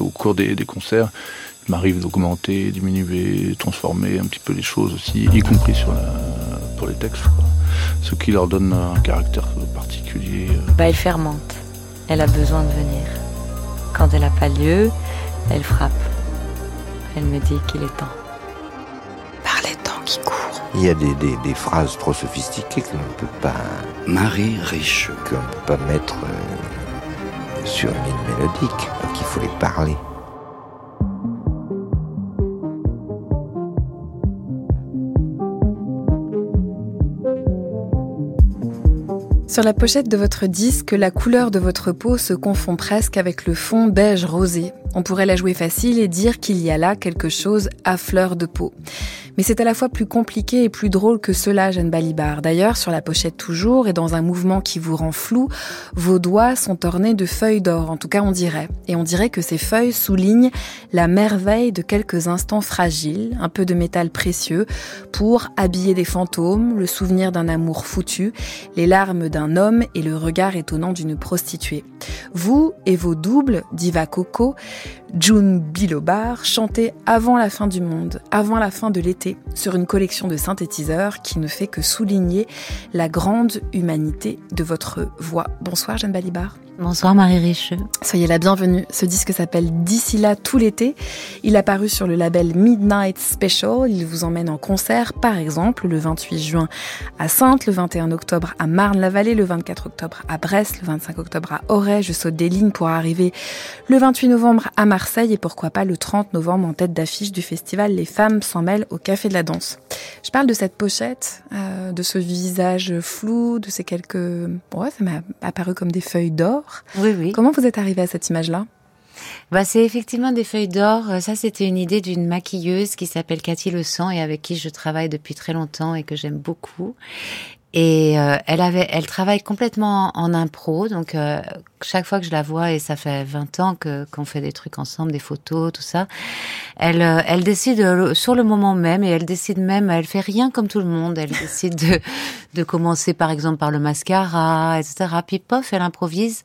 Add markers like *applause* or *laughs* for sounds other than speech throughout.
au cours des, des concerts, il m'arrive d'augmenter, diminuer, transformer un petit peu les choses aussi, y compris sur la, pour les textes, ce qui leur donne un caractère particulier. Bah, elle fermente. Elle a besoin de venir. Quand elle n'a pas lieu, elle frappe. Elle me dit qu'il est temps. Par les temps qui courent. Il y a des, des, des phrases trop sophistiquées qu'on ne peut pas. Marie Riche. qu'on ne peut pas mettre euh, sur une ligne mélodique. Donc faut les parler. Sur la pochette de votre disque, la couleur de votre peau se confond presque avec le fond beige rosé. On pourrait la jouer facile et dire qu'il y a là quelque chose à fleur de peau. Mais c'est à la fois plus compliqué et plus drôle que cela, Jeanne Balibar. D'ailleurs, sur la pochette toujours, et dans un mouvement qui vous rend flou, vos doigts sont ornés de feuilles d'or, en tout cas on dirait. Et on dirait que ces feuilles soulignent la merveille de quelques instants fragiles, un peu de métal précieux, pour habiller des fantômes, le souvenir d'un amour foutu, les larmes d'un homme et le regard étonnant d'une prostituée. Vous et vos doubles, Diva Coco, June Bilobar, chantez avant la fin du monde, avant la fin de l'été, sur une collection de synthétiseurs qui ne fait que souligner la grande humanité de votre voix. Bonsoir Jeanne Balibar. Bonsoir Marie Richeux. Soyez la bienvenue. Ce disque s'appelle D'ici là tout l'été. Il a paru sur le label Midnight Special. Il vous emmène en concert, par exemple, le 28 juin à Sainte, le 21 octobre à Marne-la-Vallée, le 24 octobre à Brest, le 25 octobre à Auray. Je saute des lignes pour arriver le 28 novembre à Marseille et pourquoi pas le 30 novembre en tête d'affiche du festival Les femmes s'en mêlent au Café de la Danse. Je parle de cette pochette, euh, de ce visage flou, de ces quelques... Ouais, ça m'a apparu comme des feuilles d'or. Oui, oui. Comment vous êtes arrivé à cette image-là? Bah, c'est effectivement des feuilles d'or. Ça, c'était une idée d'une maquilleuse qui s'appelle Cathy Le Sang et avec qui je travaille depuis très longtemps et que j'aime beaucoup. Et euh, elle avait, elle travaille complètement en impro, donc euh, chaque fois que je la vois et ça fait 20 ans que qu'on fait des trucs ensemble, des photos, tout ça, elle, euh, elle décide sur le moment même et elle décide même, elle fait rien comme tout le monde, elle *laughs* décide de de commencer par exemple par le mascara, etc. Puis pof, elle improvise.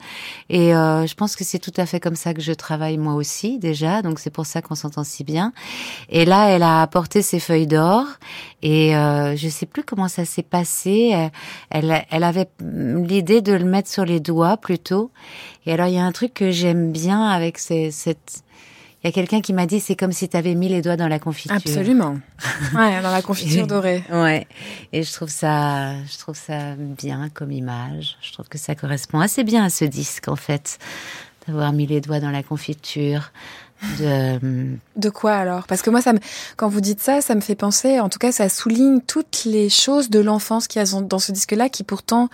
Et je pense que c'est tout à fait comme ça que je travaille moi aussi déjà, donc c'est pour ça qu'on s'entend si bien. Et là, elle a apporté ses feuilles d'or. Et je sais plus comment ça s'est passé elle, elle avait l'idée de le mettre sur les doigts plutôt. Et alors, il y a un truc que j'aime bien avec cette... Il y a quelqu'un qui m'a dit, c'est comme si tu avais mis les doigts dans la confiture. Absolument. *laughs* Ouais, dans la confiture dorée. ouais. Et je trouve ça, je trouve ça bien comme image. Je trouve que ça correspond assez bien à ce disque, en fait. D'avoir mis les doigts dans la confiture. De... de quoi alors? Parce que moi, ça me... quand vous dites ça, ça me fait penser, en tout cas, ça souligne toutes les choses de l'enfance qu'il y a dans ce disque-là, qui pourtant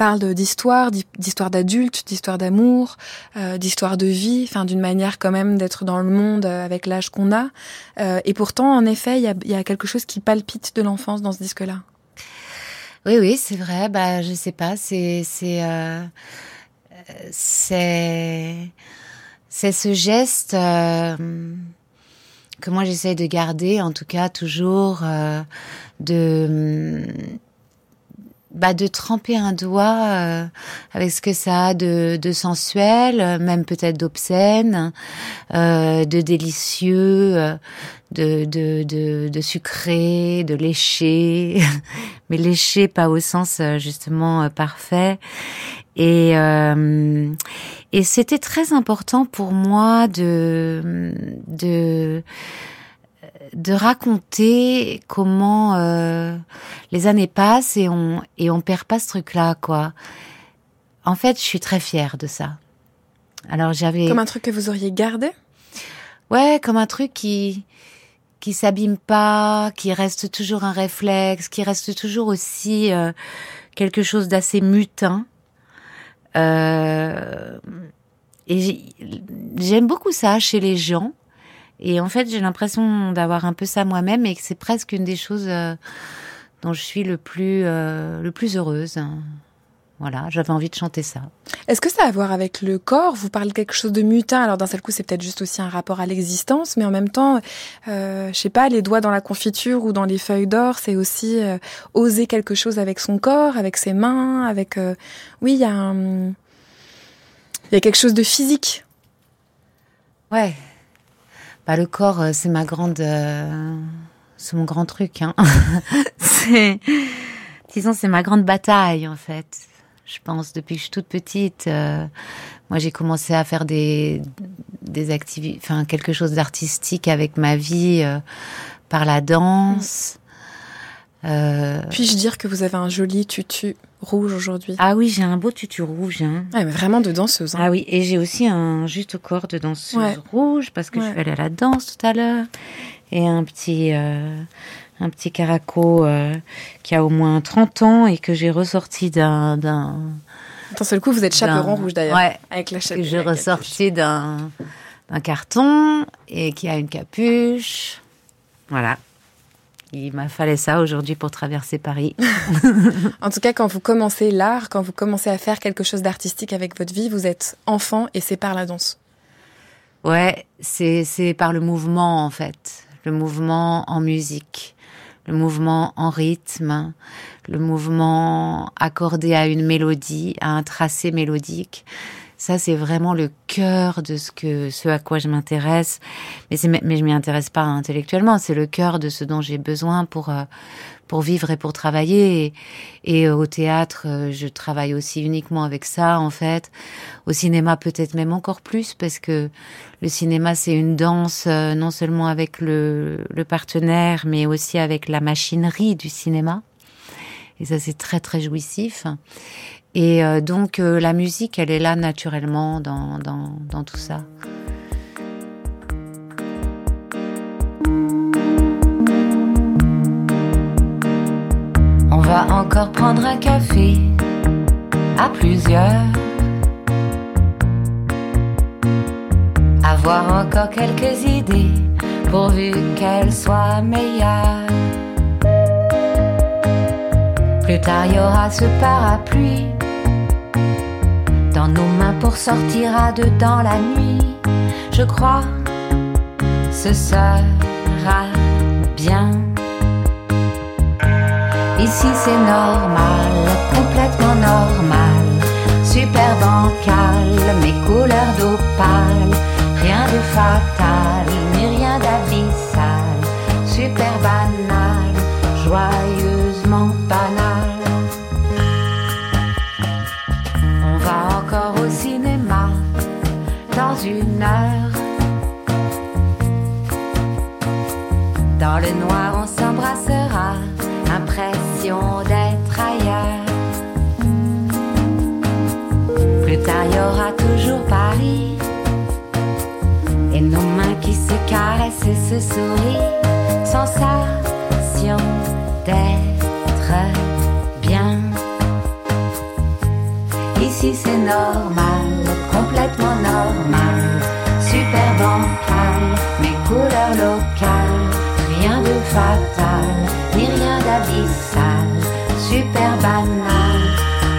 parle d'histoire, d'histoire d'adultes, d'histoire d'amour, euh, d'histoire de vie, enfin d'une manière quand même d'être dans le monde euh, avec l'âge qu'on a. Euh, et pourtant, en effet, il y a, y a, quelque chose qui palpite de l'enfance dans ce disque-là. Oui, oui, c'est vrai. Bah, je sais pas. C'est, c'est, euh, c'est c'est ce geste euh, que moi j'essaye de garder, en tout cas toujours euh, de bah, de tremper un doigt euh, avec ce que ça a de, de sensuel, même peut-être d'obscène, de délicieux, de, de, de, sucré, de léché, *laughs* mais léché pas au sens justement parfait. Et, et c'était très important pour moi de, de, de raconter comment euh, les années passent et on, et on perd pas ce truc-là, quoi. En fait, je suis très fière de ça. Alors j'avais comme un truc que vous auriez gardé? Ouais, comme un truc qui qui s'abîme pas, qui reste toujours un réflexe, qui reste toujours aussi euh, quelque chose d'assez mutin. Euh, et j'aime beaucoup ça chez les gens. Et en fait, j'ai l'impression d'avoir un peu ça moi-même et que c'est presque une des choses euh, dont je suis le plus, euh, le plus heureuse. Voilà, j'avais envie de chanter ça. Est-ce que ça a à voir avec le corps? Vous parlez de quelque chose de mutin, alors d'un seul coup c'est peut-être juste aussi un rapport à l'existence, mais en même temps, euh, je sais pas, les doigts dans la confiture ou dans les feuilles d'or, c'est aussi euh, oser quelque chose avec son corps, avec ses mains, avec... Euh, oui, il y a un... Y a quelque chose de physique. Ouais. Bah, le corps, euh, c'est ma grande. euh, c'est mon grand truc. Hein. *laughs* c'est. Disons, c'est ma grande bataille, en fait. Je pense, depuis que je suis toute petite, euh, moi, j'ai commencé à faire des, des activités, enfin, quelque chose d'artistique avec ma vie euh, par la danse. Euh, Puis-je dire que vous avez un joli tutu rouge aujourd'hui? Ah oui, j'ai un beau tutu rouge. Hein. Ouais, mais vraiment de danseuse. hein. Ah oui, et j'ai aussi un juste corps de danseuse Ouais. rouge parce que je suis allée à la danse tout à l'heure et un petit euh, un petit caraco euh, qui a au moins 30 ans et que j'ai ressorti d'un d'un seul coup, vous êtes chaperon rouge d'ailleurs. Ouais, Avec la que chaperon. j'ai ressorti d'un d'un carton et qui a une capuche. Voilà. Il m'a fallu ça aujourd'hui pour traverser Paris. *laughs* En tout cas, quand vous commencez l'art, quand vous commencez à faire quelque chose d'artistique avec votre vie, vous êtes enfant et c'est par la danse. Ouais, c'est c'est par le mouvement en fait, le mouvement en musique, le mouvement en rythme, le mouvement accordé à une mélodie, à un tracé mélodique. Ça, c'est vraiment le cœur de ce que, ce à quoi je m'intéresse. Mais mais je m'y intéresse pas intellectuellement. C'est le cœur de ce dont j'ai besoin pour, euh, pour vivre et pour travailler. Et, et au théâtre, euh, je travaille aussi uniquement avec ça, en fait. Au cinéma, peut-être même encore plus, parce que le cinéma, c'est une danse euh, non seulement avec le, le partenaire, mais aussi avec la machinerie du cinéma. Et ça, c'est très, très jouissif. Et euh, donc, euh, la musique, elle est là naturellement dans, dans, tout ça. On va encore prendre un café à plusieurs. Avoir encore quelques idées pourvu qu'elles soient meilleures. Plus tard, il y aura ce parapluie dans nos mains pour sortir à deux dans la nuit. Je crois, ce sera bien. Ici c'est normal, complètement normal, super bancal, mes couleurs d'opale, rien de fatal, Le noir, on s'embrassera, impression d'être ailleurs. Plus tard, y aura toujours Paris. Et nos mains qui se caressent et se sourient, sensation d'être bien. Ici c'est normal, complètement normal, super bancal, mes couleurs locales, fatal, ni rien d'abyssal, super banal,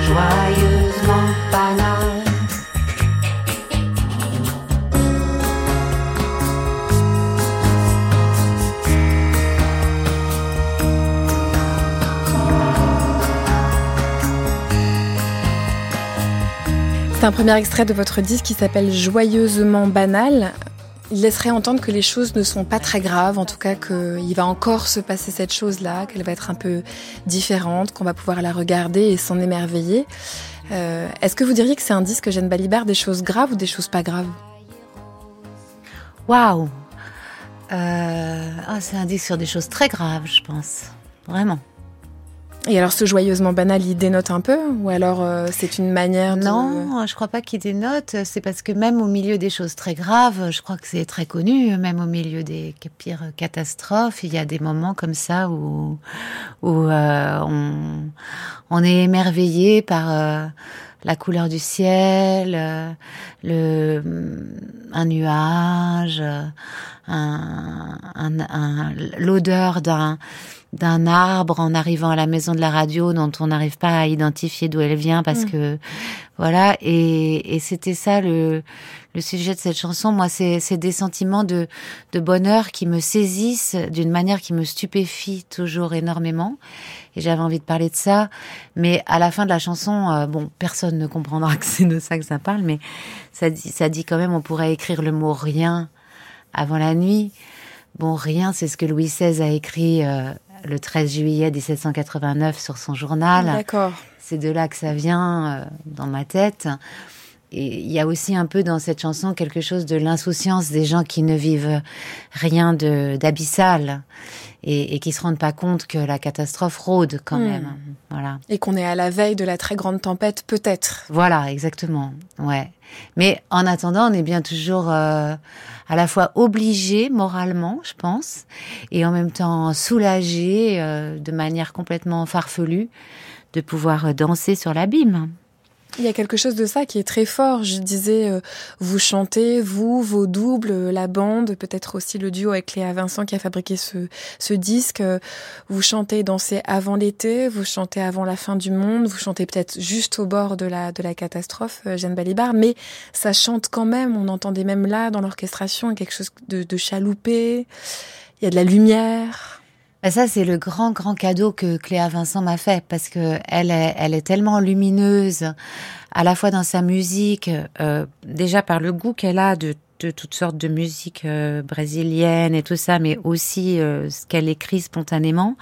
joyeusement banal. C'est un premier extrait de votre disque qui s'appelle Joyeusement banal. Il laisserait entendre que les choses ne sont pas très graves, en tout cas qu'il va encore se passer cette chose-là, qu'elle va être un peu différente, qu'on va pouvoir la regarder et s'en émerveiller. Euh, Est-ce que vous diriez que c'est un disque Jeanne Balibar des choses graves ou des choses pas graves? Waouh euh, ah, C'est un disque sur des choses très graves, je pense. Vraiment. Et alors ce joyeusement banal, il dénote un peu Ou alors euh, c'est une manière de... Non, je crois pas qu'il dénote. C'est parce que même au milieu des choses très graves, je crois que c'est très connu, même au milieu des pires catastrophes, il y a des moments comme ça où, où euh, on, on est émerveillé par euh, la couleur du ciel, euh, le, un nuage, euh, un, un- un- l'odeur d'un d'un arbre en arrivant à la maison de la radio dont on n'arrive pas à identifier d'où elle vient parce Mm. que voilà. Et, et c'était ça le le sujet de cette chanson. Moi c'est c'est des sentiments de de bonheur qui me saisissent d'une manière qui me stupéfie toujours énormément. Et j'avais envie de parler de ça. Mais à la fin de la chanson euh, bon personne ne comprendra *laughs* que c'est de ça que ça parle mais ça dit ça dit quand même on pourrait écrire le mot rien avant la nuit. Bon rien c'est ce que Louis XVI a écrit euh, le 13 juillet 1789 sur son journal D'accord. c'est de là que ça vient euh, dans ma tête. Et il y a aussi un peu dans cette chanson quelque chose de l'insouciance des gens qui ne vivent rien de d'abyssal et, et qui se rendent pas compte que la catastrophe rôde quand Hmm. même. Voilà. Et qu'on est à la veille de la très grande tempête, peut-être. Voilà, exactement. Ouais. Mais en attendant, on est bien toujours euh, à la fois obligé moralement, je pense, et en même temps soulagé euh, de manière complètement farfelue de pouvoir danser sur l'abîme. Il y a quelque chose de ça qui est très fort. Je disais, euh, vous chantez, vous, vos doubles, euh, la bande, peut-être aussi le duo avec Léa Vincent qui a fabriqué ce, ce disque. euh, Vous chantez dansez avant l'été, vous chantez avant la fin du monde, vous chantez peut-être juste au bord de la, de la catastrophe, Jeanne Balibar, mais ça chante quand même. On entendait même là, dans l'orchestration, quelque chose de, de chaloupé. Il y a de la lumière. Bah, ça, c'est le grand, grand cadeau que Cléa Vincent m'a fait parce que elle est, elle est tellement lumineuse, à la fois dans sa musique, euh, déjà par le goût qu'elle a de, de toutes sortes de musique euh, brésilienne et tout ça, mais aussi euh, ce qu'elle écrit spontanément.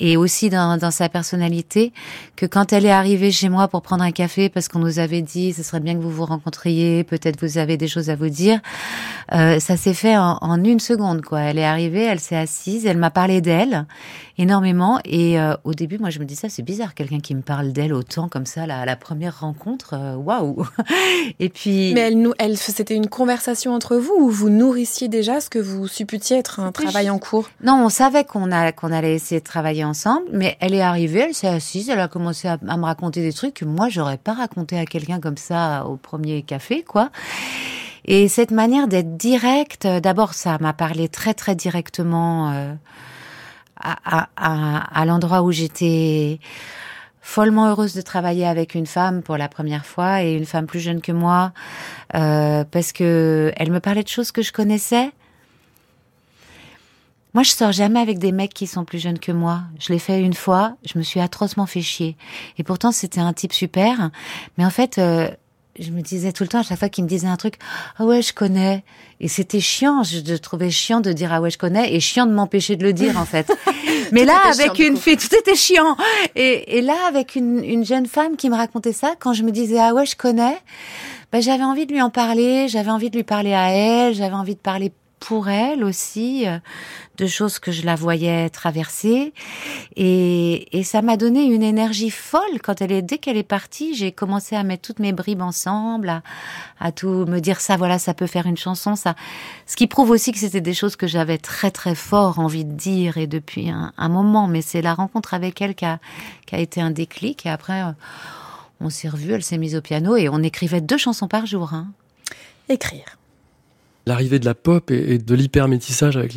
Et aussi dans, dans sa personnalité, que quand elle est arrivée chez moi pour prendre un café, parce qu'on nous avait dit, ce serait bien que vous vous rencontriez, peut-être vous avez des choses à vous dire, euh, ça s'est fait en, en une seconde, quoi. Elle est arrivée, elle s'est assise, elle m'a parlé d'elle énormément. Et euh, au début, moi, je me disais, c'est bizarre, quelqu'un qui me parle d'elle autant comme ça, la, la première rencontre, euh, waouh. *laughs* Et puis. Mais elle, nous, elle, c'était une conversation entre vous ou vous nourrissiez déjà ce que vous supputiez être un travail en cours? Non, on savait qu'on a qu'on allait essayer de travailler mais elle est arrivée, elle s'est assise, elle a commencé à, me raconter des trucs que moi j'aurais pas raconté à quelqu'un comme ça au premier café, quoi. Et cette manière d'être directe, euh, d'abord ça m'a parlé très très directement euh, à l'endroit où j'étais follement heureuse de travailler avec une femme pour la première fois et une femme plus jeune que moi euh, parce que elle me parlait de choses que je connaissais. Moi, je sors jamais avec des mecs qui sont plus jeunes que moi. Je l'ai fait une fois, je me suis atrocement fait chier. Et pourtant, c'était un type super. Mais en fait, euh, je me disais tout le temps, à chaque fois qu'il me disait un truc, ah ouais, je connais. Et c'était chiant, je, je trouvais chiant de dire ah ouais, je connais, et chiant de m'empêcher de le dire en fait. *laughs* *laughs* Mais là, chiant, avec une fille, tout était chiant. Et, et là, avec une, une jeune femme qui me racontait ça, quand je me disais ah ouais, je connais, ben, j'avais envie de lui en parler, j'avais envie de lui parler à elle, j'avais envie de parler pour elle aussi, euh, de choses que je la voyais traverser. Et, et ça m'a donné une énergie folle quand elle est, dès qu'elle est partie, j'ai commencé à mettre toutes mes bribes ensemble, à, à tout me dire ça, voilà, ça peut faire une chanson, ça. Ce qui prouve aussi que c'était des choses que j'avais très très fort envie de dire et depuis un, un moment. Mais c'est la rencontre avec elle qui a, qui a été un déclic. Et après, euh, on s'est revus, elle s'est mise au piano et on écrivait deux chansons par jour. Hein. Écrire. L'arrivée de la pop et, de l'hypermétissage avec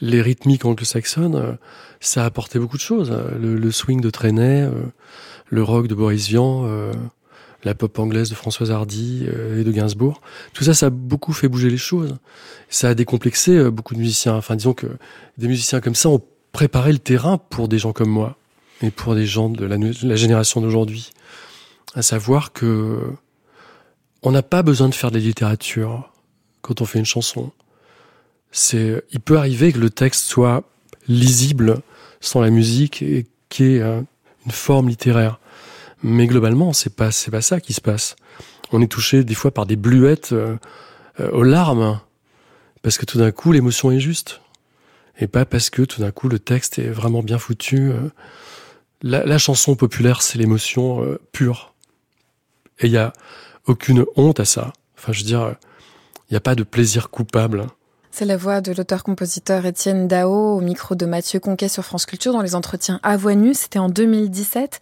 les rythmiques anglo-saxonnes, euh, ça a apporté beaucoup de choses. Le, le swing de Trenet, euh, le rock de Boris Vian, euh, la pop anglaise de Françoise Hardy euh, et de Gainsbourg. Tout ça, ça a beaucoup fait bouger les choses. Ça a décomplexé euh, beaucoup de musiciens. Enfin, disons que des musiciens comme ça ont préparé le terrain pour des gens comme moi et pour des gens de la, la génération d'aujourd'hui. À savoir que on n'a pas besoin de faire de la littérature quand on fait une chanson. C'est, il peut arriver que le texte soit lisible sans la musique et qu'il y ait euh, une forme littéraire. Mais globalement, c'est pas, c'est pas ça qui se passe. On est touché des fois par des bluettes euh, euh, aux larmes parce que tout d'un coup l'émotion est juste et pas parce que tout d'un coup le texte est vraiment bien foutu. La, chanson populaire, c'est l'émotion pure. Et il y a aucune honte à ça. Enfin, je veux dire, il n'y a pas de plaisir coupable C'est la voix de l'auteur-compositeur Étienne Dao au micro de Mathieu Conquet sur France Culture dans les entretiens à voix nue. C'était en 2017.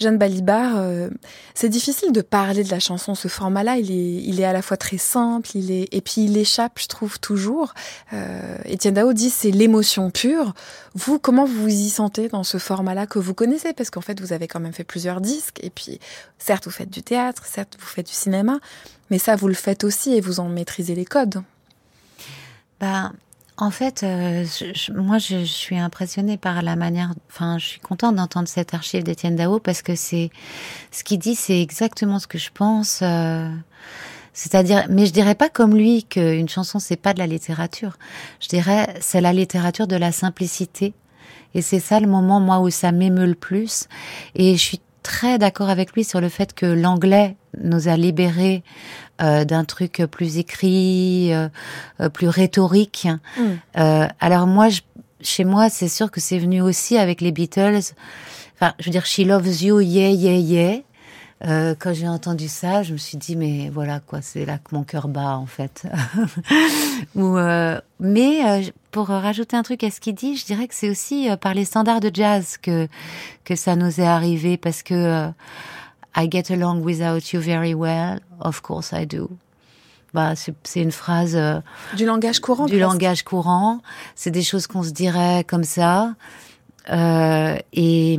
Jeanne Balibar, euh, c'est difficile de parler de la chanson. Ce format-là, il est, il est à la fois très simple, il est, et puis il échappe, je trouve, toujours. Euh, Étienne Dao dit c'est l'émotion pure. Vous, comment vous vous y sentez dans ce format-là que vous connaissez? Parce qu'en fait, vous avez quand même fait plusieurs disques, et puis, certes, vous faites du théâtre, certes, vous faites du cinéma, mais ça, vous le faites aussi et vous en maîtrisez les codes. Bah, en fait, euh, moi, je, suis impressionnée par la manière. Enfin, je suis contente d'entendre cette archive d'Étienne Dao parce que c'est ce qu'il dit, c'est exactement ce que je pense. Euh, c'est-à-dire, mais je dirais pas comme lui qu'une chanson c'est pas de la littérature. Je dirais c'est la littérature de la simplicité. Et c'est ça le moment moi où ça m'émeut le plus. Et je suis très d'accord avec lui sur le fait que l'anglais nous a libérés euh, d'un truc plus écrit, euh, euh, plus rhétorique. Mm. alors moi, chez moi, c'est sûr que c'est venu aussi avec les Beatles. Enfin, je veux dire, She Loves You, yeah, yeah, yeah. Euh, quand j'ai entendu ça, je me suis dit mais voilà quoi, c'est là que mon cœur bat en fait. *laughs* Ou, euh, mais pour rajouter un truc à ce qu'il dit, je dirais que c'est aussi par les standards de jazz que que ça nous est arrivé parce que I get along without you very well. Of course I do. Bah, c'est une phrase euh, du langage courant. Du langage courant. C'est des choses qu'on se dirait comme ça. Euh, et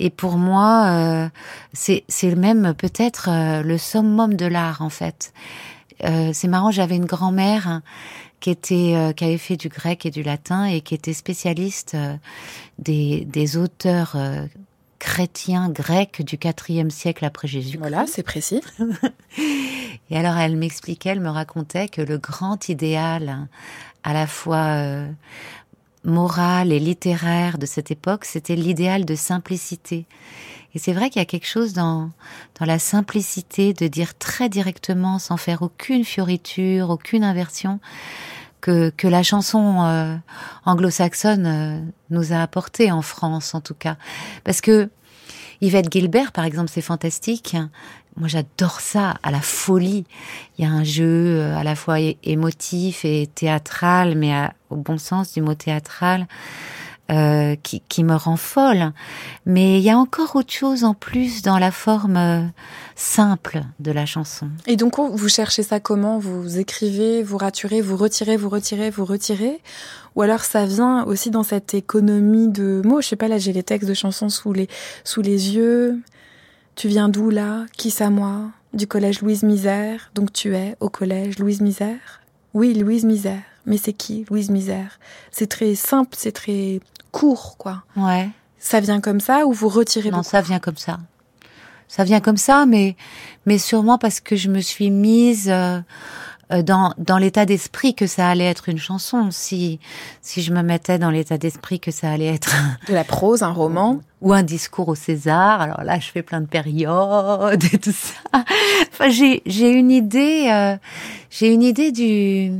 et pour moi, euh, c'est c'est même peut-être euh, le summum de l'art en fait. Euh, c'est marrant, j'avais une grand-mère qui était qui avait fait du grec et du latin et qui était spécialiste des des auteurs chrétien grec du IVe siècle après Jésus. Voilà, c'est précis. *laughs* et alors elle m'expliquait, elle me racontait que le grand idéal, à la fois euh, moral et littéraire de cette époque, c'était l'idéal de simplicité. Et c'est vrai qu'il y a quelque chose dans, dans la simplicité de dire très directement, sans faire aucune fioriture, aucune inversion, que, que la chanson euh, anglo-saxonne euh, nous a apporté en France en tout cas. Parce que Yvette Gilbert, par exemple, c'est fantastique. Moi, j'adore ça, à la folie. Il y a un jeu euh, à la fois émotif et théâtral, mais au bon sens du mot théâtral. Euh, qui, qui, me rend folle. Mais il y a encore autre chose en plus dans la forme euh, simple de la chanson. Et donc, vous cherchez ça comment? Vous écrivez, vous raturez, vous retirez, vous retirez, vous retirez? Ou alors ça vient aussi dans cette économie de mots? Je sais pas, là j'ai les textes de chansons sous les, sous les yeux. Tu viens d'où là? Qui ça moi? Du collège Louise Misère. Donc tu es au collège Louise Misère? Oui, Louise Misère. Mais c'est qui Louise Misère? C'est très simple, c'est très court, quoi. Ouais. Ça vient comme ça ou vous retirez Non, ça vient comme ça. Ça vient comme ça, mais mais sûrement parce que je me suis mise euh, euh, dans dans l'état d'esprit que ça allait être une chanson. Si si je me mettais dans l'état d'esprit que ça allait être de la prose, un roman ou un discours au César. Alors là, je fais plein de périodes et tout ça. Enfin, j'ai j'ai une idée. Euh, j'ai une idée du.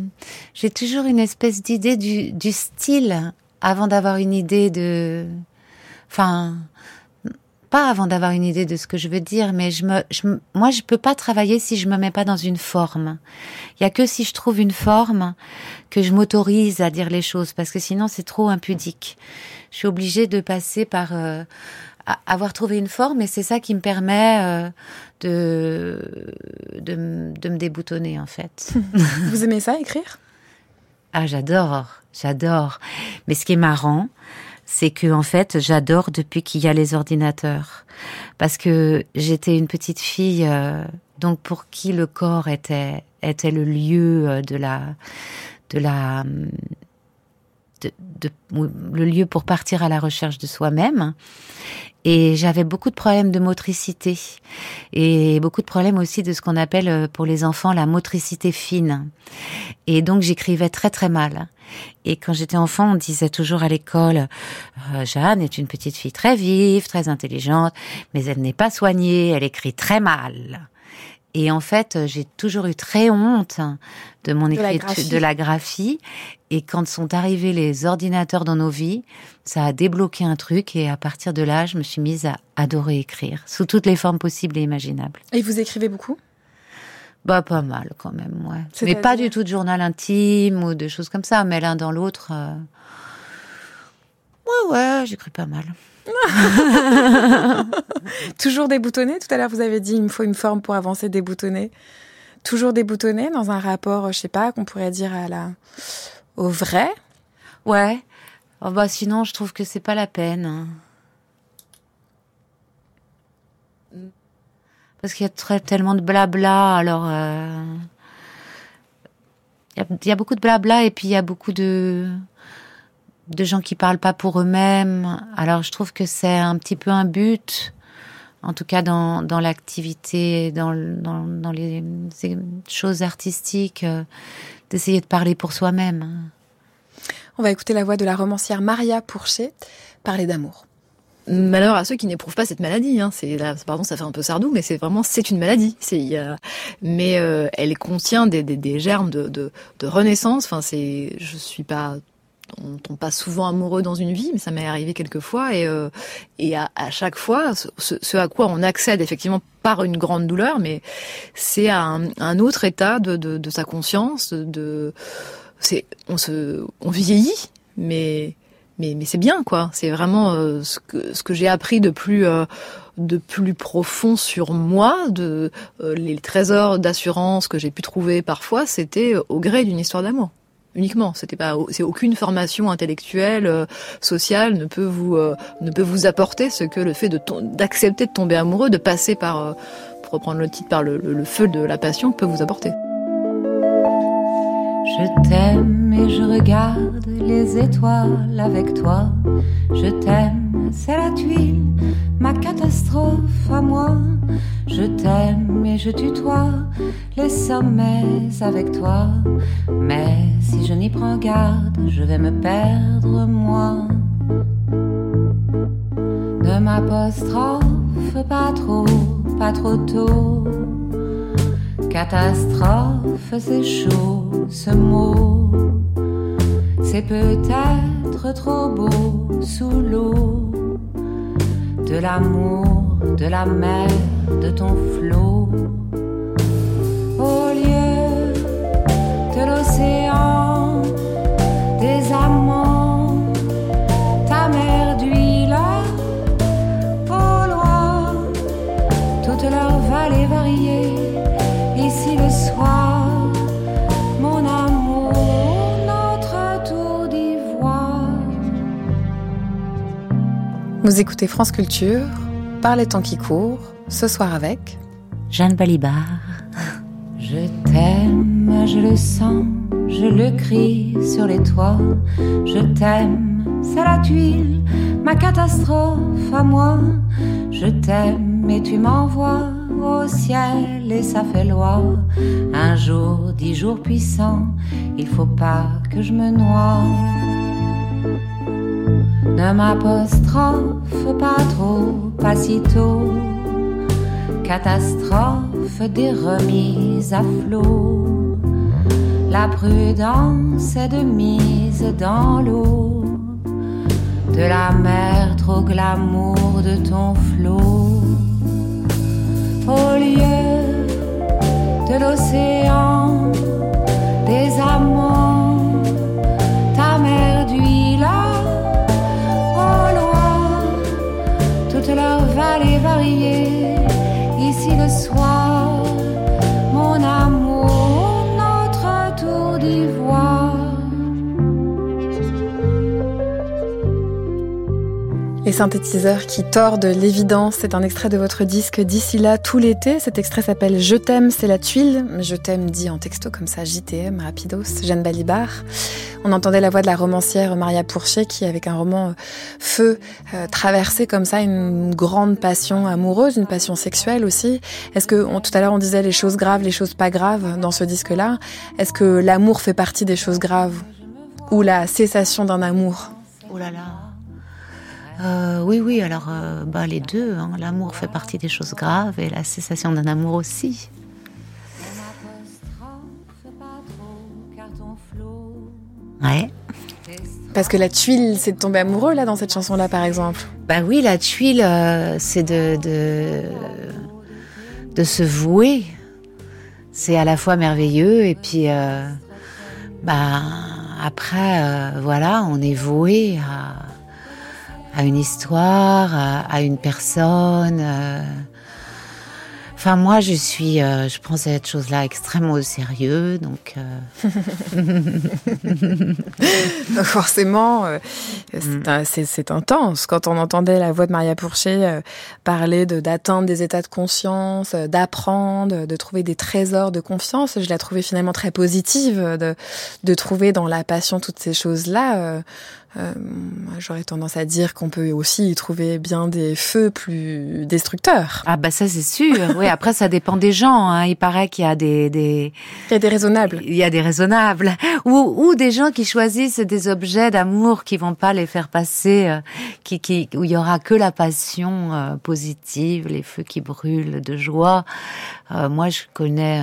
J'ai toujours une espèce d'idée du du style avant d'avoir une idée de, enfin, pas avant d'avoir une idée de ce que je veux dire, mais je me, je, moi, je peux pas travailler si je me mets pas dans une forme. Il y a que si je trouve une forme que je m'autorise à dire les choses, parce que sinon c'est trop impudique. Je suis obligée de passer par euh, avoir trouvé une forme, et c'est ça qui me permet euh, de, de, de me déboutonner en fait. *laughs* Vous aimez ça écrire? Ah, j'adore, j'adore. Mais ce qui est marrant, c'est que en fait, j'adore depuis qu'il y a les ordinateurs, parce que j'étais une petite fille, euh, donc pour qui le corps était était le lieu euh, de la de la de, de, le lieu pour partir à la recherche de soi-même. Et j'avais beaucoup de problèmes de motricité et beaucoup de problèmes aussi de ce qu'on appelle euh, pour les enfants la motricité fine. Et donc j'écrivais très très mal. Et quand j'étais enfant, on disait toujours à l'école, euh, Jeanne est une petite fille très vive, très intelligente, mais elle n'est pas soignée, elle écrit très mal. Et en fait, j'ai toujours eu très honte de mon écriture, de la graphie. Et quand sont arrivés les ordinateurs dans nos vies, ça a débloqué un truc. Et à partir de là, je me suis mise à adorer écrire, sous toutes les formes possibles et imaginables. Et vous écrivez beaucoup? Bah pas mal quand même, ouais. Mais pas du tout de journal intime ou de choses comme ça, mais l'un dans l'autre. euh, Ouais, ouais, j'écris pas mal. *laughs* Toujours déboutonné. Tout à l'heure, vous avez dit il me faut une forme pour avancer déboutonné. Toujours déboutonné dans un rapport, je sais pas, qu'on pourrait dire à la au vrai? Ouais. Oh, bah sinon, je trouve que c'est pas la peine. hein. Parce qu'il y a très, tellement de blabla, alors... euh, il y a beaucoup de blabla et puis il y a beaucoup de de gens qui parlent pas pour eux-mêmes. Alors je trouve que c'est un petit peu un but, en tout cas dans, dans l'activité, dans, dans, dans les choses artistiques, euh, d'essayer de parler pour soi-même. On va écouter la voix de la romancière Maria Pourchet parler d'amour. Malheur à ceux qui n'éprouvent pas cette maladie. Hein. C'est là, pardon, ça fait un peu sardou, mais c'est vraiment c'est une maladie. C'est, mais euh, elle contient des, des, des germes de, de, de renaissance. Enfin, c'est, je suis pas, on tombe pas souvent amoureux dans une vie, mais ça m'est arrivé quelques fois et euh, et à, à chaque fois, ce, ce- à quoi on accède effectivement par une grande douleur, mais c'est un, un autre état de, de, de sa conscience. De, c'est, on se, on vieillit, mais mais, mais c'est bien quoi. C'est vraiment euh, ce que ce que j'ai appris de plus euh, de plus profond sur moi, de euh, les trésors d'assurance que j'ai pu trouver parfois, c'était au gré d'une histoire d'amour. Uniquement, c'était pas, c'est aucune formation intellectuelle, euh, sociale ne peut vous euh, ne peut vous apporter ce que le fait de d'accepter de tomber amoureux, de passer par, euh, pour reprendre le titre, par le, le- le feu de la passion peut vous apporter. Je t'aime et je regarde les étoiles avec toi. Je t'aime, c'est la tuile, ma catastrophe à moi. Je t'aime et je tutoie les sommets avec toi. Mais si je n'y prends garde, je vais me perdre moi. Ne m'apostrophe pas trop, pas trop tôt. Catastrophe, c'est chaud ce mot. C'est peut-être trop beau sous l'eau. De l'amour, de la mer, de ton flot. Vous écoutez France Culture, par les temps qui courent, ce soir avec Jeanne Balibar. Je t'aime, je le sens, je le crie sur les toits. Je t'aime, c'est la tuile, ma catastrophe à moi. Je t'aime et tu m'envoies au ciel et ça fait loi. Un jour, dix jours puissants, il faut pas que je me noie. Ne m'apostrophe pas trop, pas si tôt. Catastrophe des remises à flot. La prudence est de mise dans l'eau. De la mer trop glamour de ton flot. Au lieu de l'océan, leurs vallées Les synthétiseurs qui tordent l'évidence, c'est un extrait de votre disque d'ici là tout l'été. Cet extrait s'appelle Je t'aime, c'est la tuile. Je t'aime dit en texto comme ça, JTM, rapidos, Jeanne Balibar. On entendait la voix de la romancière Maria Pourchet qui, avec un roman euh, Feu, euh, traversait comme ça une grande passion amoureuse, une passion sexuelle aussi. Est-ce que, tout à l'heure on disait les choses graves, les choses pas graves dans ce disque-là. Est-ce que l'amour fait partie des choses graves ou la cessation d'un amour? Oh. Euh, oui, oui, alors euh, bah, les deux. hein. L'amour fait partie des choses graves et la cessation d'un amour aussi. Ouais. Parce que la tuile, c'est de tomber amoureux, là, dans cette chanson-là, par exemple. Bah oui, la tuile, euh, c'est de, de, de se vouer. c'est à la fois merveilleux et puis bah après voilà on est voué à, à une histoire à, à une personne Enfin, moi, je suis, euh, je prends cette chose-là extrêmement au sérieux, donc. Euh... *laughs* Forcément, euh, mm. c'est intense. Quand on entendait la voix de Maria Pourchet euh, parler de d'atteindre des états de conscience, d'apprendre, de trouver des trésors de confiance, je la trouvais finalement très positive, de, de trouver dans la passion toutes ces choses-là. Euh, J'aurais tendance à dire qu'on peut aussi y trouver bien des feux plus destructeurs. Ah bah ça c'est sûr. oui, après ça dépend des gens. Hein. Il paraît qu'il y a des, des... Il y a des raisonnables. Il y a des raisonnables. *laughs* Ou, ou des gens qui choisissent des objets d'amour qui vont pas les faire passer, euh, qui, qui, où il y aura que la passion euh, positive, les feux qui brûlent de joie. Moi je connais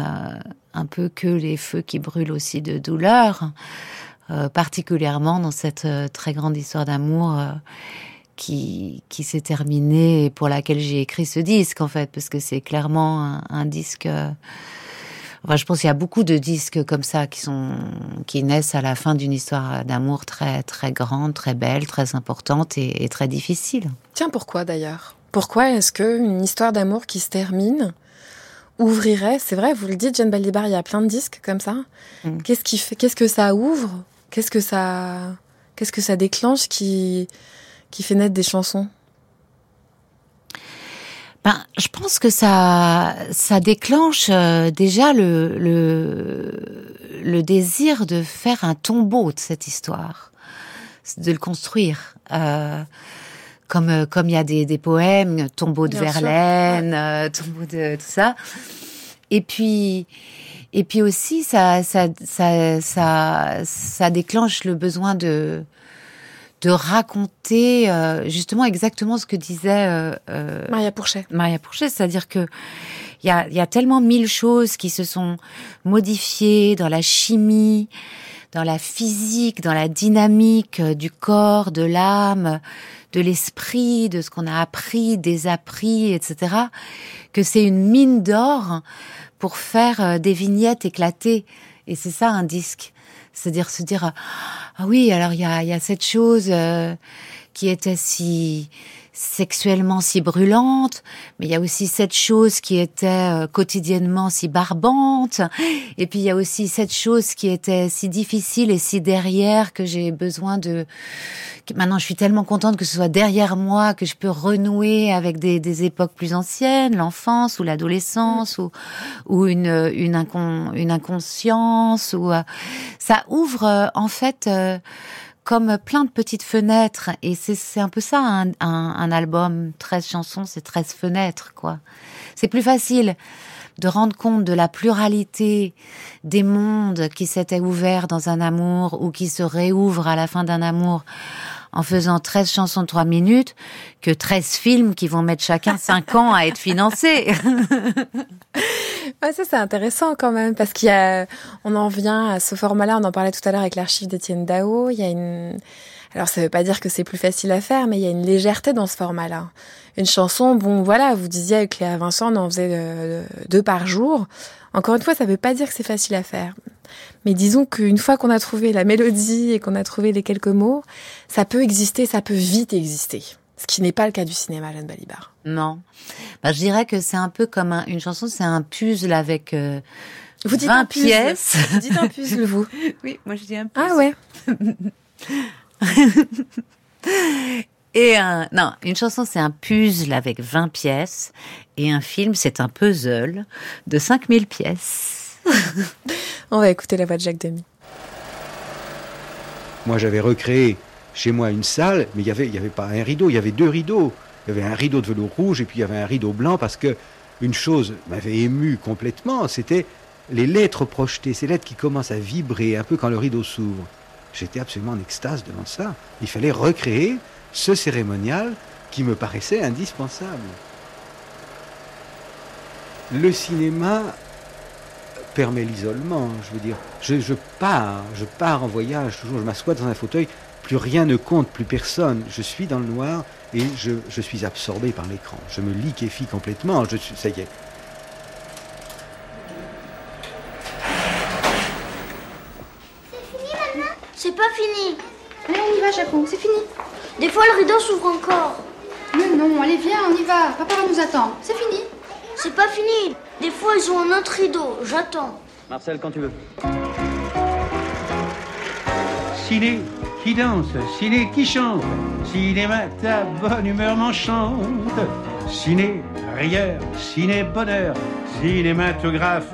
un peu que les feux qui brûlent aussi de douleur. Euh, particulièrement dans cette euh, très grande histoire d'amour euh, qui, qui s'est terminée et pour laquelle j'ai écrit ce disque en fait, parce que c'est clairement un, un disque. Enfin, je pense qu'il y a beaucoup de disques comme ça qui sont qui naissent à la fin d'une histoire d'amour très très grande, très belle, très importante et, et très difficile. Tiens, pourquoi d'ailleurs? Pourquoi est-ce que une histoire d'amour qui se termine ouvrirait? C'est vrai, vous le dites, Jeanne Baldibar, il y a plein de disques comme ça. Mm. Qu'est-ce qui fait Qu'est-ce que ça ouvre? Qu'est-ce que ça, qu'est-ce que ça déclenche qui, qui fait naître des chansons? Ben, je pense que ça, ça déclenche euh, déjà le, le, le désir de faire un tombeau de cette histoire, de le construire. Euh, comme euh, comme il y a des, des poèmes, tombeau de Verlaine, euh, tombeau de tout ça. Et puis et puis aussi, ça, ça, ça, ça, ça déclenche le besoin de de raconter euh, justement exactement ce que disait euh, euh, Maria Pourchet. Maria Pourchet, c'est-à-dire que il y a, y a tellement mille choses qui se sont modifiées dans la chimie, dans la physique, dans la dynamique du corps, de l'âme, de l'esprit, de ce qu'on a appris, désappris, etc. Que c'est une mine d'or pour faire euh, des vignettes éclatées. Et c'est ça un disque. C'est-à-dire se dire ah oui alors il y a, y a cette chose euh, qui était si sexuellement si brûlante, mais il y a aussi cette chose qui était euh, quotidiennement si barbante, et puis il y a aussi cette chose qui était si difficile et si derrière que j'ai besoin de... Maintenant, je suis tellement contente que ce soit derrière moi, que je peux renouer avec des, des époques plus anciennes, l'enfance ou l'adolescence ou, ou une, une, une inconscience. ou euh, Ça ouvre euh, en fait comme plein de petites fenêtres. Et c'est un peu ça, un, un, album, 13 chansons, c'est 13 fenêtres, quoi. C'est plus facile de rendre compte de la pluralité des mondes qui s'étaient ouverts dans un amour ou qui se réouvrent à la fin d'un amour en faisant 13 chansons de 3 minutes que 13 films qui vont mettre chacun 5 ans à être financés. *laughs* Ça c'est intéressant quand même parce qu'il y a, on en vient à ce format-là. On en parlait tout à l'heure avec l'archive d'Étienne Dao. Il y a une, alors ça veut pas dire que c'est plus facile à faire, mais il y a une légèreté dans ce format-là. Une chanson, bon voilà, vous disiez avec Léa Vincent, on en faisait euh, deux par jour. Encore une fois, ça veut pas dire que c'est facile à faire. Mais disons qu'une fois qu'on a trouvé la mélodie et qu'on a trouvé les quelques mots, ça peut exister, ça peut vite exister. Ce qui n'est pas le cas du cinéma, Jeanne Balibar. Non. Bah, je dirais que c'est un peu comme une chanson, c'est un puzzle avec euh, vous dites 20 un puzzle. pièces. Vous dites un puzzle, vous *laughs* Oui, moi je dis un puzzle. Ah ouais *laughs* Et un, non, une chanson c'est un puzzle avec 20 pièces et un film c'est un puzzle de 5000 pièces. *laughs* On va écouter la voix de Jacques Demy. Moi j'avais recréé chez moi une salle, mais il y avait, il y avait pas un rideau, il y avait deux rideaux. Il y avait un rideau de velours rouge et puis il y avait un rideau blanc parce que une chose m'avait ému complètement, c'était les lettres projetées, ces lettres qui commencent à vibrer un peu quand le rideau s'ouvre. J'étais absolument en extase devant ça. Il fallait recréer ce cérémonial qui me paraissait indispensable. Le cinéma permet l'isolement, je veux dire. Je, pars, je pars en voyage, toujours, je m'assois dans un fauteuil, plus rien ne compte, plus personne. Je suis dans le noir et je, suis absorbé par l'écran. Je me liquéfie complètement, je, ça y est, C'est fini maintenant? C'est pas fini. Allez, on y va, Japon, c'est fini. Des fois, le rideau s'ouvre encore. Mais non, allez, viens, on y va. Papa va nous attendre. C'est fini. C'est pas fini. Des fois, ils ont un autre rideau. J'attends. Marcel, quand tu veux. Ciné qui danse, ciné qui chante, cinéma ta bonne humeur m'enchante. Ciné, rieur, ciné, bonheur, cinématographe,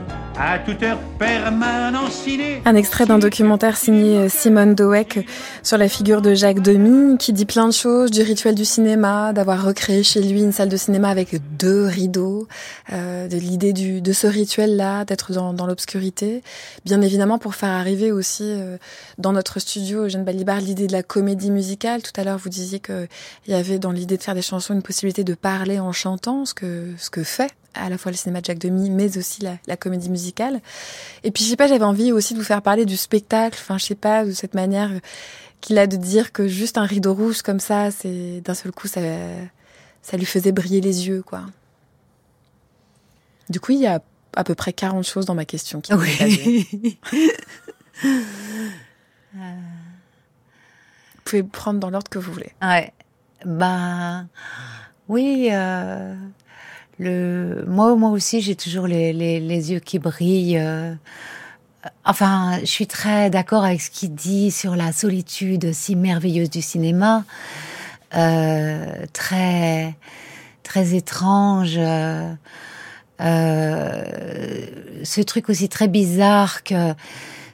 Un extrait d'un documentaire signé euh, Simone Dowek sur la figure de Jacques Demy, qui dit plein de choses, du rituel du cinéma, d'avoir recréé chez lui une salle de cinéma avec deux rideaux, euh, de l'idée de ce rituel-là, d'être dans, dans l'obscurité. Bien évidemment, pour faire arriver aussi euh, dans notre studio, Eugène Balibar, l'idée de la comédie musicale. Tout à l'heure, vous disiez qu'il y avait dans l'idée de faire des chansons une possibilité de parler en chantant, ce que, ce que fait à la fois le cinéma de Jacques Demy, mais aussi la, la, comédie musicale. Et puis, je sais pas, j'avais envie aussi de vous faire parler du spectacle, enfin, je sais pas, de cette manière qu'il a de dire que juste un rideau rouge comme ça, c'est d'un seul coup, ça, ça lui faisait briller les yeux, quoi. Du coup, il y a à peu près 40 choses dans ma question qui oui. *laughs* Vous pouvez prendre dans l'ordre que vous voulez. Ouais. Bah, oui, euh, moi, moi aussi, j'ai toujours les, les, les, yeux qui brillent. Euh, enfin, je suis très d'accord avec ce qu'il dit sur la solitude si merveilleuse du cinéma, euh, très, très étrange. Euh, ce truc aussi très bizarre que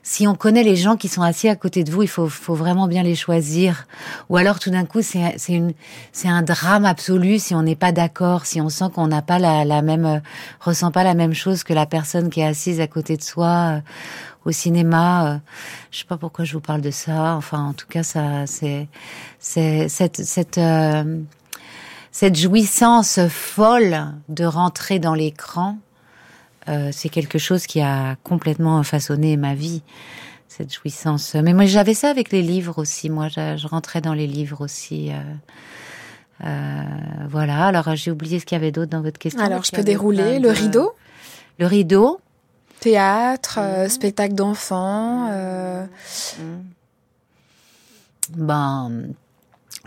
si on connaît les gens qui sont assis à côté de vous, il faut, faut vraiment bien les choisir. Ou alors tout d'un coup, c'est un drame absolu si on n'est pas d'accord, si on sent qu'on n'a pas la, la même, euh, ressent pas la même chose que la personne qui est assise à côté de soi euh, au cinéma. Euh, je sais pas pourquoi je vous parle de ça. Enfin, en tout cas, ça, c'est, c'est cette, cette cette jouissance folle de rentrer dans l'écran euh, c'est quelque chose qui a complètement façonné ma vie, cette jouissance. Mais moi, j'avais ça avec les livres aussi. Moi, je, je rentrais dans les livres aussi. Euh, euh, voilà. Alors, j'ai oublié ce qu'il y avait d'autre dans votre question. Alors, je peux dérouler le rideau? Le rideau. Théâtre, mmh. spectacle d'enfants. Mmh. Ben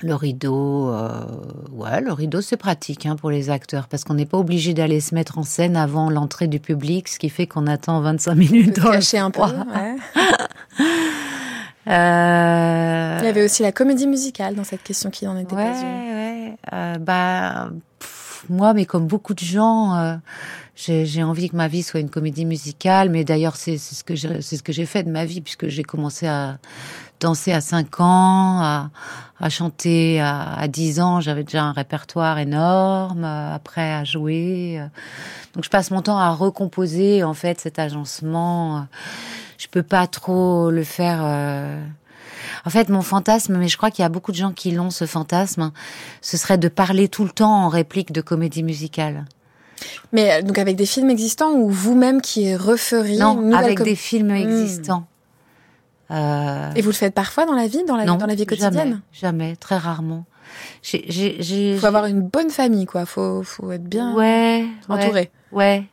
le rideau, euh, ouais, le rideau c'est pratique hein, pour les acteurs parce qu'on n'est pas obligé d'aller se mettre en scène avant l'entrée du public, ce qui fait qu'on attend 25 minutes. Dans cacher un peu. Ouais. euh... Il y avait aussi la comédie musicale dans cette question qui en était ouais, pas une. Ouais, euh, bah pff, moi, mais comme beaucoup de gens, euh, j'ai envie que ma vie soit une comédie musicale. Mais d'ailleurs, c'est ce que c'est ce que j'ai fait de ma vie puisque j'ai commencé à danser à 5 ans, à, à chanter à, à 10 ans. J'avais déjà un répertoire énorme, après à jouer. Donc je passe mon temps à recomposer en fait cet agencement. Je peux pas trop le faire. Euh... En fait, mon fantasme, mais je crois qu'il y a beaucoup de gens qui l'ont ce fantasme, ce serait de parler tout le temps en réplique de comédie musicale. Mais donc avec des films existants ou vous-même qui referiez Non, avec des films existants. Euh... Et vous le faites parfois dans la vie, dans la, non, dans la vie quotidienne? jamais, jamais, très rarement. Il faut avoir une bonne famille, quoi. Faut, faut être bien ouais, entouré. Ouais. ouais.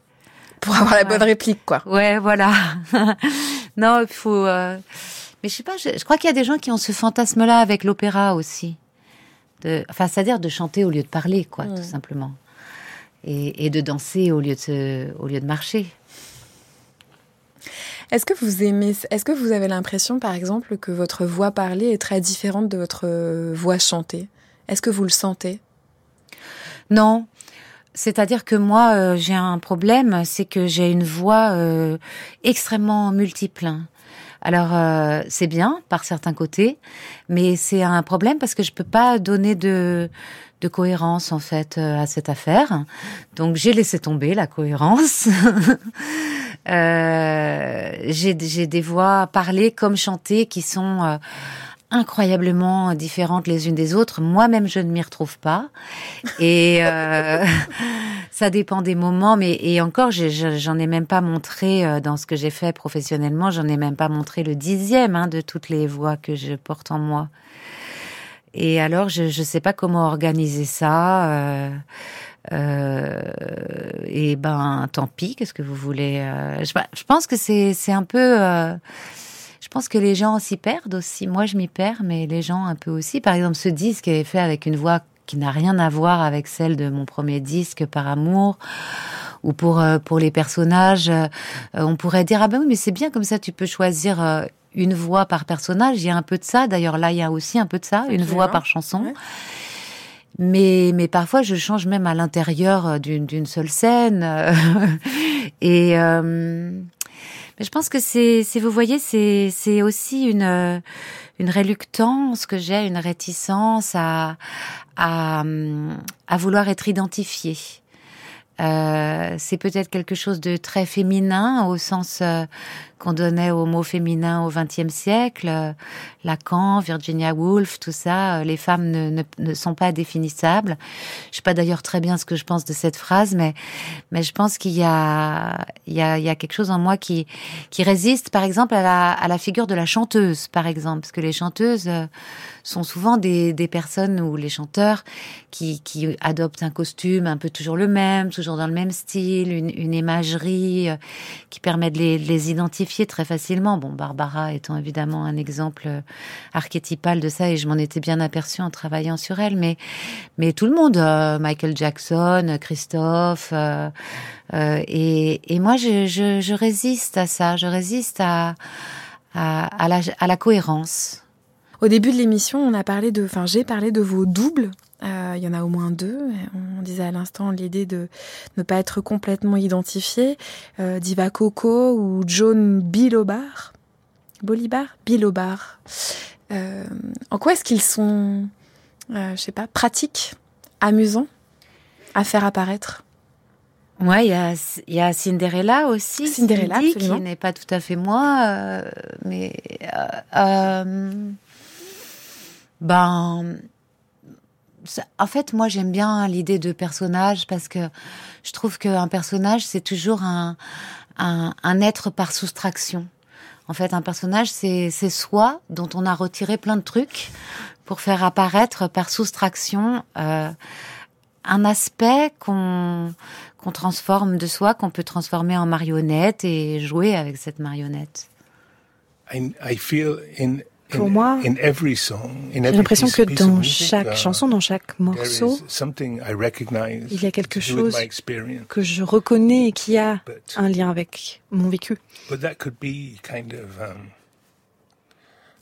Pour avoir la bonne réplique, quoi. Ouais, voilà. *laughs* non, il faut. Euh... Mais je sais pas. Je, je crois qu'il y a des gens qui ont ce fantasme-là avec l'opéra aussi. De, enfin, c'est-à-dire de chanter au lieu de parler, quoi, mmh. tout simplement. Et, et, de danser au lieu de, se, au lieu de marcher. Est-ce que vous aimez, est-ce que vous avez l'impression, par exemple, que votre voix parlée est très différente de votre voix chantée? Est-ce que vous le sentez? Non. C'est-à-dire que moi, euh, j'ai un problème, c'est que j'ai une voix euh, extrêmement multiple. Alors euh, c'est bien par certains côtés, mais c'est un problème parce que je peux pas donner de de cohérence en fait à cette affaire. Donc j'ai laissé tomber la cohérence. *laughs* euh, j'ai des voix parlées comme chantées qui sont euh, incroyablement différentes les unes des autres. Moi-même, je ne m'y retrouve pas. Et euh, *laughs* ça dépend des moments. Mais et encore, j'en ai même pas montré euh, dans ce que j'ai fait professionnellement. J'en ai même pas montré le dixième hein, de toutes les voix que je porte en moi. Et alors, je ne sais pas comment organiser ça. Euh, euh, et ben, tant pis. Qu'est-ce que vous voulez euh, je, je, pense que c'est c'est un peu. Je pense que les gens s'y perdent aussi. Moi, je m'y perds, mais les gens un peu aussi. Par exemple, ce disque est fait avec une voix qui n'a rien à voir avec celle de mon premier disque, Par amour ou pour euh, pour les personnages, euh, on pourrait dire ah ben oui mais c'est bien comme ça tu peux choisir euh, une voix par personnage. Il y a un peu de ça. D'ailleurs là il y a aussi un peu de ça, une voix par chanson. Mais, mais parfois, je change même à l'intérieur d'une seule scène. *laughs* et euh, mais je pense que c'est, vous voyez, c'est, c'est aussi une, une réluctance que j'ai, une réticence à, à, à vouloir être identifiée. Euh, c'est peut-être quelque chose de très féminin au sens euh, qu'on donnait au mot féminin au XXe siècle. Lacan, Virginia Woolf, tout ça, euh, les femmes ne, ne, ne, sont pas définissables. Je sais pas d'ailleurs très bien ce que je pense de cette phrase, mais je pense qu'il y a quelque chose en moi qui résiste, par exemple, à la figure de la chanteuse, par exemple, parce que les chanteuses euh, sont souvent des personnes ou les chanteurs qui adoptent un costume un peu toujours le même, toujours dans le même style, une, imagerie euh, qui permet de les identifier très facilement. Bon, Barbara étant évidemment un exemple archétypale de ça et je m'en étais bien aperçue en travaillant sur elle. Mais, mais tout le monde, euh, Michael Jackson, Christophe, euh, euh, et, moi je, je, je, résiste à ça, je résiste à, à, à, la, à la cohérence. Au début de l'émission, on a parlé de, enfin j'ai parlé de vos doubles. Il y en a au moins deux. On disait à l'instant l'idée de ne pas être complètement identifié. Diva Coco ou Joan Bilobar? Bolibar? Bilobar. Euh, en quoi est-ce qu'ils sont, euh, je sais pas, pratiques, amusants à faire apparaître? Ouais, il y a, y a Cinderella aussi. Cinderella, qui n'est pas tout à fait moi, euh, mais euh, ben, en fait, moi j'aime bien l'idée de personnage parce que je trouve qu'un personnage c'est toujours un, un, être par soustraction. En fait, un personnage, c'est soi dont on a retiré plein de trucs pour faire apparaître par soustraction euh, un aspect qu'on transforme de soi, qu'on peut transformer en marionnette et jouer avec cette marionnette. Pour moi, j'ai l'impression que dans chaque chanson, dans chaque morceau, il y a quelque chose que je reconnais et qui a un lien avec mon vécu.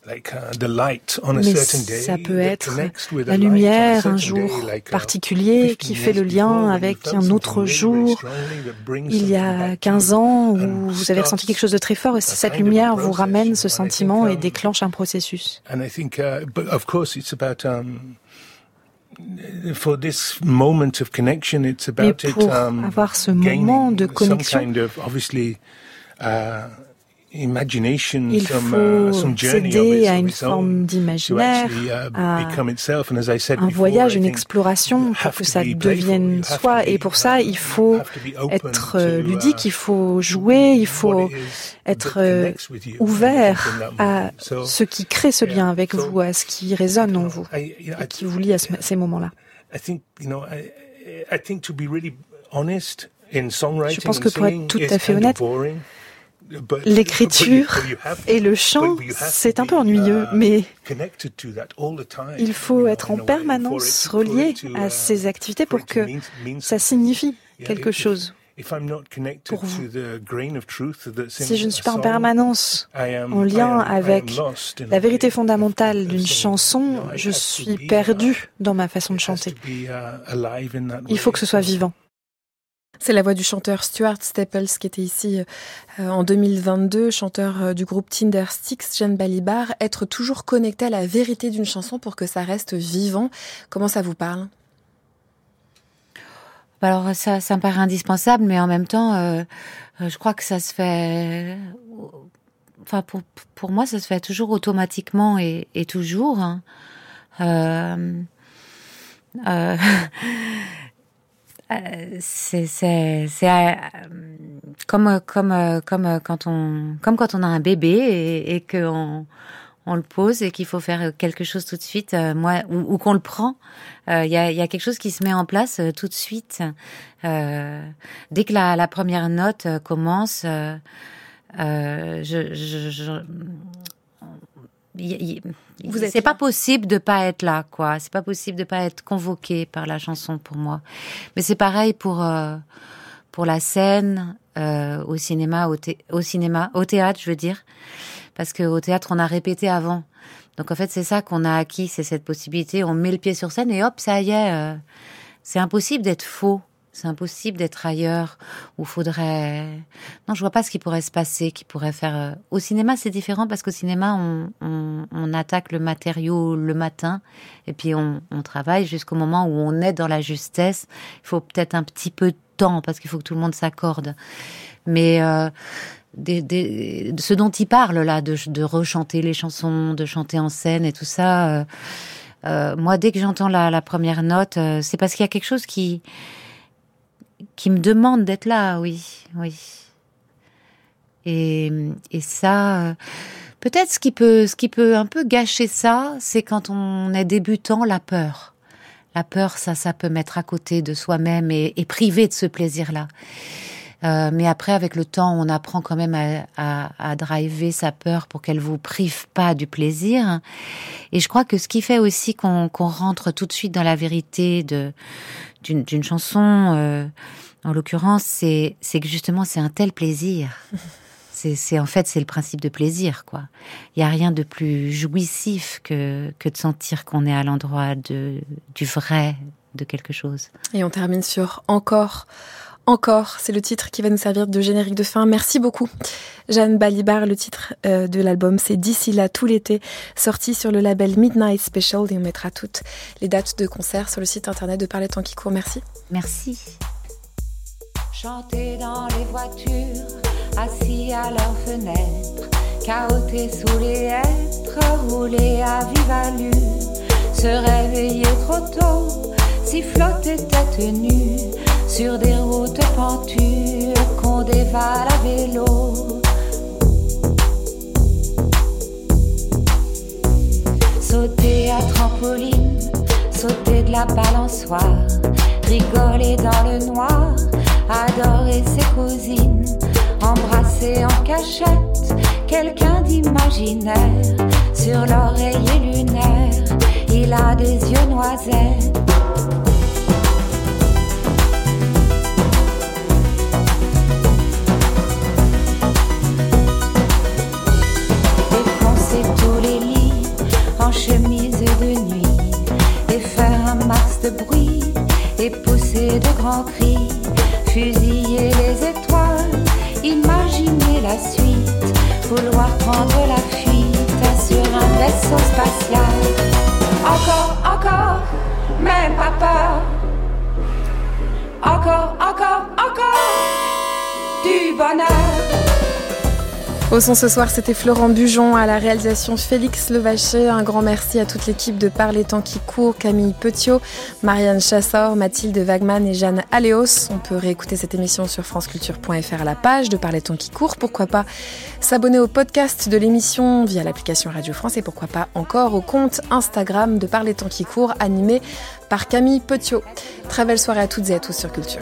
Mais ça peut être la lumière un jour particulier qui fait le lien avec un autre jour. Il y a 15 ans où vous avez ressenti quelque chose de très fort et cette lumière vous ramène ce sentiment et déclenche un processus. Mais pour avoir ce moment de connexion, il faut céder à une forme d'imaginaire, à un voyage, une exploration pour que ça devienne soi. Et pour ça, il faut être euh, ludique, il faut jouer, il faut être euh, ouvert à ce qui crée ce lien avec vous, à ce qui résonne en vous, et qui vous lie à ces moments-là. Je pense que pour être tout à fait honnête, L'écriture et le chant, c'est un peu ennuyeux, mais il faut être en permanence relié à ces activités pour que ça signifie quelque chose pour vous. Si je ne suis pas en permanence en lien avec la vérité fondamentale d'une chanson, je suis perdu dans ma façon de chanter. Il faut que ce soit vivant. C'est la voix du chanteur Stuart Staples qui était ici euh, en 2022, chanteur euh, du groupe Tinder Sticks, Jeanne Balibar. Être toujours connecté à la vérité d'une chanson pour que ça reste vivant. Comment ça vous parle? Bah alors ça, ça me paraît indispensable, mais en même temps, euh, je crois que ça se fait. Enfin, pour, pour moi, ça se fait toujours automatiquement et, toujours. Hein. *laughs* Euh, euh, Euh, c'est euh, comme comme comme quand on comme quand on a un bébé et, et qu'on on le pose et qu'il faut faire quelque chose tout de suite, euh, moi ou, ou qu'on le prend, il y, a, y a quelque chose qui se met en place tout de suite. dès que la, la première note commence, je, je, je, c'est pas possible de pas être là, quoi. C'est pas possible de pas être convoqué par la chanson pour moi. Mais c'est pareil pour euh, pour la scène, euh, au cinéma, au, au, cinéma, au théâtre, je veux dire, parce que au théâtre on a répété avant. Donc en fait c'est ça qu'on a acquis, c'est cette possibilité. On met le pied sur scène et hop, ça y est. Euh, c'est impossible d'être faux. C'est impossible d'être ailleurs où faudrait. Non, je vois pas ce qui pourrait se passer, qui pourrait faire. Euh, au cinéma, c'est différent parce qu'au cinéma, on, on, on, attaque le matériau le matin et puis on, on travaille jusqu'au moment où on est dans la justesse. Il faut peut-être un petit peu de temps parce qu'il faut que tout le monde s'accorde. Mais euh, des, des, ce dont il parle là, de, de, rechanter les chansons, de chanter en scène et tout ça. Euh, euh moi, dès que j'entends la, la, première note, euh, c'est parce qu'il y a quelque chose qui qui me demande d'être là, oui, oui. Et, et ça, peut-être ce qui peut, ce qui peut un peu gâcher ça, c'est quand on est débutant, la peur. La peur, ça, ça peut mettre à côté de soi-même et, et priver de ce plaisir-là. Euh, mais après, avec le temps, on apprend quand même à, à, à driver sa peur pour qu'elle vous prive pas du plaisir. Et je crois que ce qui fait aussi qu'on rentre tout de suite dans la vérité de d'une chanson, euh, en l'occurrence, c'est que justement c'est un tel plaisir. *laughs* C'est en fait c'est le principe de plaisir quoi. Il y a rien de plus jouissif que que de sentir qu'on est à l'endroit de du vrai de quelque chose. Et on termine sur encore encore, c'est le titre qui va nous servir de générique de fin. Merci beaucoup. Jeanne Balibar, le titre euh, de l'album, c'est D'ici là tout l'été, sorti sur le label Midnight Special et on mettra toutes les dates de concert sur le site internet de Parler Temps qui court. Merci. Merci. Chanter dans les voitures, assis à leurs fenêtres, cahoter sous les hêtres, rouler à vive allure, se réveiller trop tôt, si flotter tête nue sur des routes pentues qu'on dévale à vélo. Sauter à trampoline, sauter de la balançoire, rigoler dans le noir, adorer ses cousines, embrasser en cachette quelqu'un d'imaginaire sur l'oreiller lunaire. Il a des yeux noisettes chemise de nuit et faire un max de bruit et pousser de grands cris, prendre la fuite sur un vaisseau spatial. Encore, encore, même pas peur. Encore, encore, encore, du bonheur. Au son ce soir, c'était Florent Bujon à la réalisation Félix Levaché. Un grand merci à toute l'équipe de Parler temps qui court, Camille Petiot, Marianne Chassor, Mathilde Wagman et Jeanne Aléos. On peut réécouter cette émission sur franceculture.fr à la page de Parler temps qui court. Pourquoi pas s'abonner au podcast de l'émission via l'application Radio France et pourquoi pas encore au compte Instagram de Parler temps qui court animé par Camille Petiot. Très belle soirée à toutes et à tous sur Culture.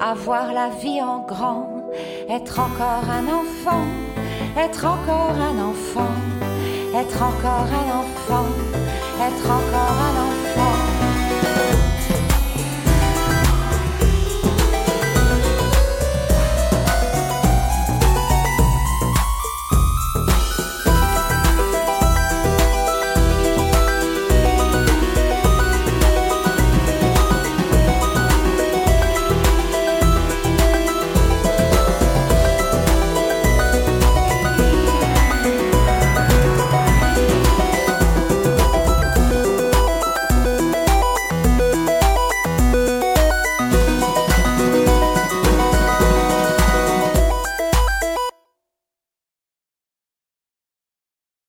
avoir la vie en grand, être encore un enfant, être encore un enfant, être encore un enfant, être encore un enfant.